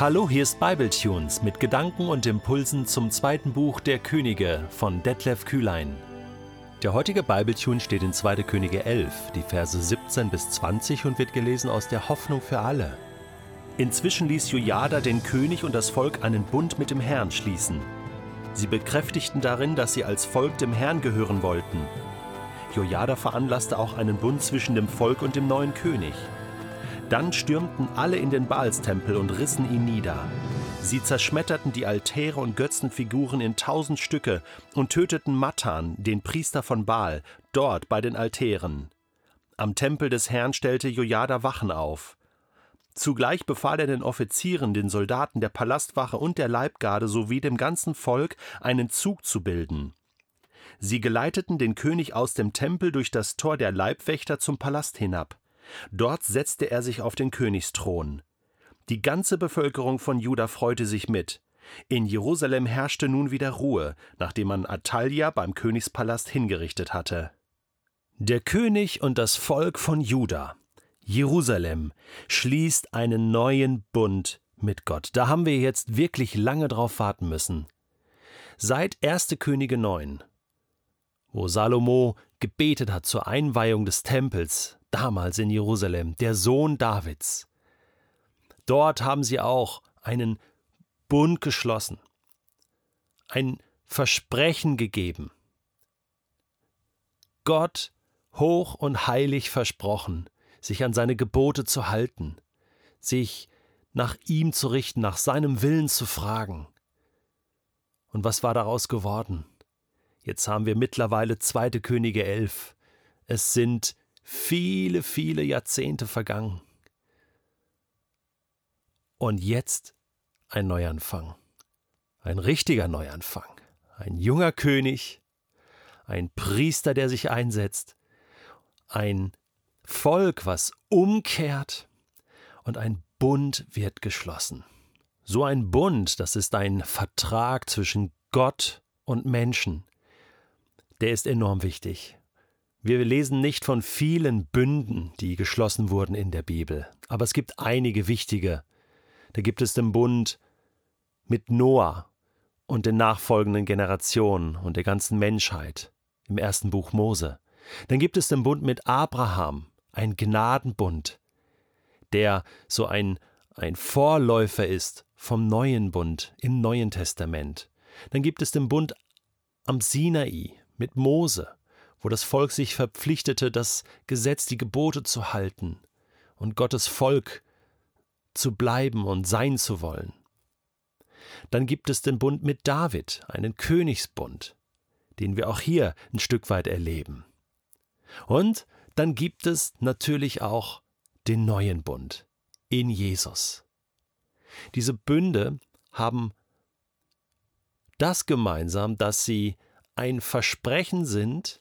Hallo, hier ist Bibletunes mit Gedanken und Impulsen zum zweiten Buch der Könige von Detlef Kühlein. Der heutige Bibletune steht in 2. Könige 11, die Verse 17 bis 20 und wird gelesen aus der Hoffnung für alle. Inzwischen ließ Jojada den König und das Volk einen Bund mit dem Herrn schließen. Sie bekräftigten darin, dass sie als Volk dem Herrn gehören wollten. Jojada veranlasste auch einen Bund zwischen dem Volk und dem neuen König. Dann stürmten alle in den Baalstempel und rissen ihn nieder. Sie zerschmetterten die Altäre und Götzenfiguren in tausend Stücke und töteten Matan, den Priester von Baal, dort bei den Altären. Am Tempel des Herrn stellte Jojada Wachen auf. Zugleich befahl er den Offizieren, den Soldaten der Palastwache und der Leibgarde sowie dem ganzen Volk, einen Zug zu bilden. Sie geleiteten den König aus dem Tempel durch das Tor der Leibwächter zum Palast hinab. Dort setzte er sich auf den Königsthron. Die ganze Bevölkerung von Juda freute sich mit. In Jerusalem herrschte nun wieder Ruhe, nachdem man Atalja beim Königspalast hingerichtet hatte. Der König und das Volk von Juda, Jerusalem, schließt einen neuen Bund mit Gott. Da haben wir jetzt wirklich lange drauf warten müssen. Seit 1. Könige 9, wo Salomo gebetet hat zur Einweihung des Tempels, damals in Jerusalem, der Sohn Davids. Dort haben sie auch einen Bund geschlossen, ein Versprechen gegeben. Gott hoch und heilig versprochen, sich an seine Gebote zu halten, sich nach ihm zu richten, nach seinem Willen zu fragen. Und was war daraus geworden? Jetzt haben wir mittlerweile zweite Könige elf. Es sind viele, viele Jahrzehnte vergangen. Und jetzt ein Neuanfang. Ein richtiger Neuanfang. Ein junger König, ein Priester, der sich einsetzt, ein Volk, was umkehrt und ein Bund wird geschlossen. So ein Bund, das ist ein Vertrag zwischen Gott und Menschen. Der ist enorm wichtig. Wir lesen nicht von vielen Bünden, die geschlossen wurden in der Bibel, aber es gibt einige wichtige. Da gibt es den Bund mit Noah und den nachfolgenden Generationen und der ganzen Menschheit im ersten Buch Mose. Dann gibt es den Bund mit Abraham, ein Gnadenbund, der so ein, ein Vorläufer ist vom neuen Bund im Neuen Testament. Dann gibt es den Bund am Sinai mit Mose wo das Volk sich verpflichtete, das Gesetz, die Gebote zu halten und Gottes Volk zu bleiben und sein zu wollen. Dann gibt es den Bund mit David, einen Königsbund, den wir auch hier ein Stück weit erleben. Und dann gibt es natürlich auch den neuen Bund in Jesus. Diese Bünde haben das gemeinsam, dass sie ein Versprechen sind,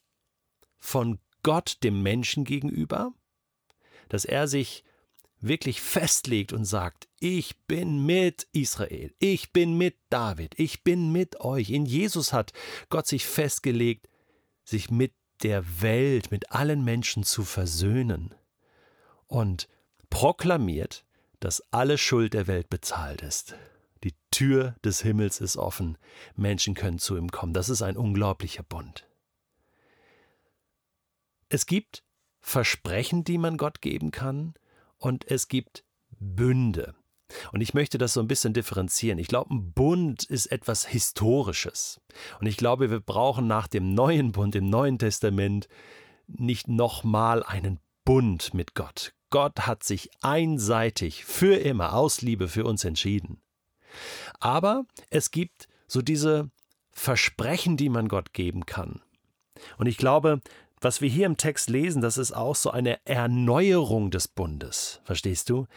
von Gott dem Menschen gegenüber, dass er sich wirklich festlegt und sagt, ich bin mit Israel, ich bin mit David, ich bin mit euch. In Jesus hat Gott sich festgelegt, sich mit der Welt, mit allen Menschen zu versöhnen und proklamiert, dass alle Schuld der Welt bezahlt ist. Die Tür des Himmels ist offen, Menschen können zu ihm kommen. Das ist ein unglaublicher Bund. Es gibt Versprechen, die man Gott geben kann, und es gibt Bünde. Und ich möchte das so ein bisschen differenzieren. Ich glaube, ein Bund ist etwas Historisches. Und ich glaube, wir brauchen nach dem neuen Bund, im Neuen Testament, nicht nochmal einen Bund mit Gott. Gott hat sich einseitig für immer aus Liebe für uns entschieden. Aber es gibt so diese Versprechen, die man Gott geben kann. Und ich glaube, was wir hier im Text lesen, das ist auch so eine Erneuerung des Bundes. Verstehst du?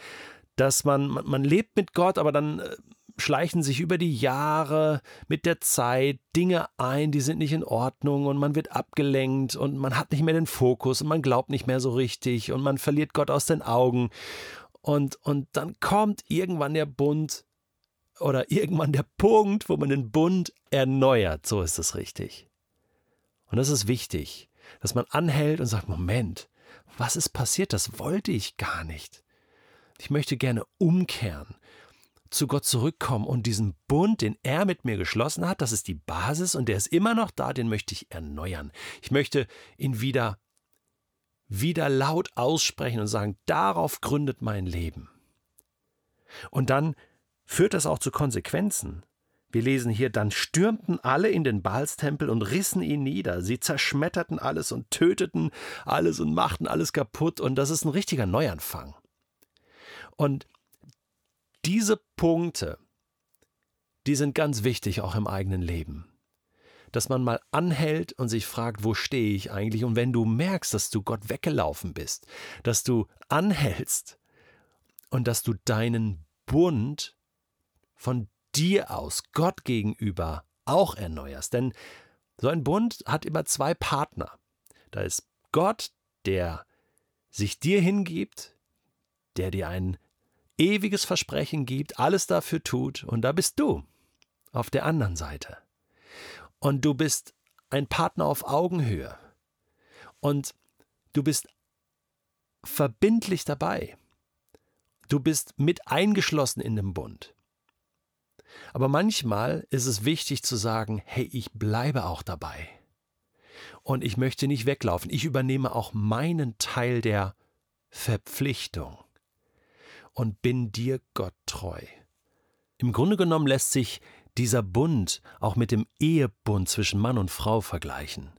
Dass man, man lebt mit Gott, aber dann äh, schleichen sich über die Jahre mit der Zeit Dinge ein, die sind nicht in Ordnung und man wird abgelenkt und man hat nicht mehr den Fokus und man glaubt nicht mehr so richtig und man verliert Gott aus den Augen. Und, und dann kommt irgendwann der Bund oder irgendwann der Punkt, wo man den Bund erneuert. So ist es richtig. Und das ist wichtig dass man anhält und sagt, Moment, was ist passiert? Das wollte ich gar nicht. Ich möchte gerne umkehren zu Gott zurückkommen und diesen Bund, den er mit mir geschlossen hat, das ist die Basis und der ist immer noch da, den möchte ich erneuern. Ich möchte ihn wieder, wieder laut aussprechen und sagen, darauf gründet mein Leben. Und dann führt das auch zu Konsequenzen. Wir lesen hier, dann stürmten alle in den Baalstempel und rissen ihn nieder. Sie zerschmetterten alles und töteten alles und machten alles kaputt. Und das ist ein richtiger Neuanfang. Und diese Punkte, die sind ganz wichtig auch im eigenen Leben. Dass man mal anhält und sich fragt, wo stehe ich eigentlich? Und wenn du merkst, dass du Gott weggelaufen bist, dass du anhältst und dass du deinen Bund von dir aus Gott gegenüber auch erneuerst. Denn so ein Bund hat immer zwei Partner. Da ist Gott, der sich dir hingibt, der dir ein ewiges Versprechen gibt, alles dafür tut, und da bist du auf der anderen Seite. Und du bist ein Partner auf Augenhöhe. Und du bist verbindlich dabei. Du bist mit eingeschlossen in dem Bund. Aber manchmal ist es wichtig zu sagen, hey, ich bleibe auch dabei. Und ich möchte nicht weglaufen. Ich übernehme auch meinen Teil der Verpflichtung und bin dir Gott treu. Im Grunde genommen lässt sich dieser Bund auch mit dem Ehebund zwischen Mann und Frau vergleichen.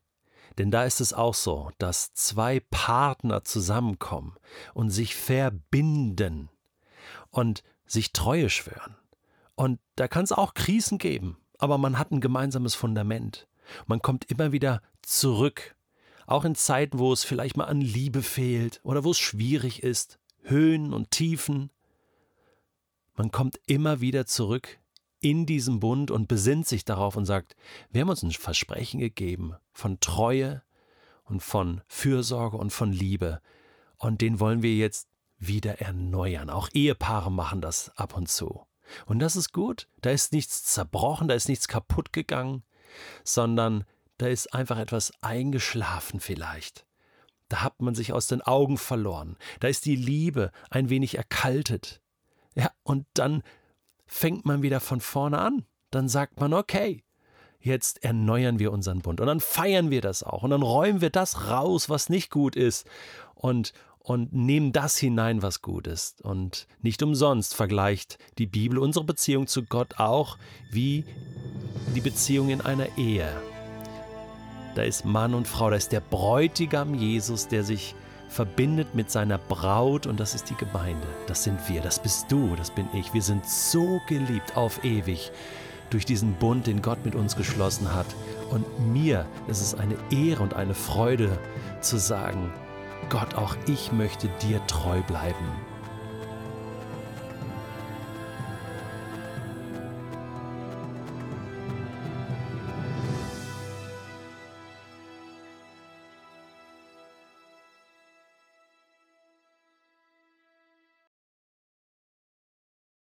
Denn da ist es auch so, dass zwei Partner zusammenkommen und sich verbinden und sich Treue schwören. Und da kann es auch Krisen geben, aber man hat ein gemeinsames Fundament. Man kommt immer wieder zurück, auch in Zeiten, wo es vielleicht mal an Liebe fehlt oder wo es schwierig ist, Höhen und Tiefen. Man kommt immer wieder zurück in diesen Bund und besinnt sich darauf und sagt, wir haben uns ein Versprechen gegeben von Treue und von Fürsorge und von Liebe. Und den wollen wir jetzt wieder erneuern. Auch Ehepaare machen das ab und zu. Und das ist gut. Da ist nichts zerbrochen, da ist nichts kaputt gegangen, sondern da ist einfach etwas eingeschlafen vielleicht. Da hat man sich aus den Augen verloren. Da ist die Liebe ein wenig erkaltet. Ja, und dann fängt man wieder von vorne an. Dann sagt man, okay, jetzt erneuern wir unseren Bund. Und dann feiern wir das auch. Und dann räumen wir das raus, was nicht gut ist. Und, und nehmen das hinein, was gut ist. Und nicht umsonst vergleicht die Bibel unsere Beziehung zu Gott auch wie die Beziehung in einer Ehe. Da ist Mann und Frau, da ist der Bräutigam Jesus, der sich verbindet mit seiner Braut und das ist die Gemeinde. Das sind wir, das bist du, das bin ich. Wir sind so geliebt auf ewig durch diesen Bund, den Gott mit uns geschlossen hat. Und mir ist es eine Ehre und eine Freude zu sagen, Gott, auch ich möchte dir treu bleiben.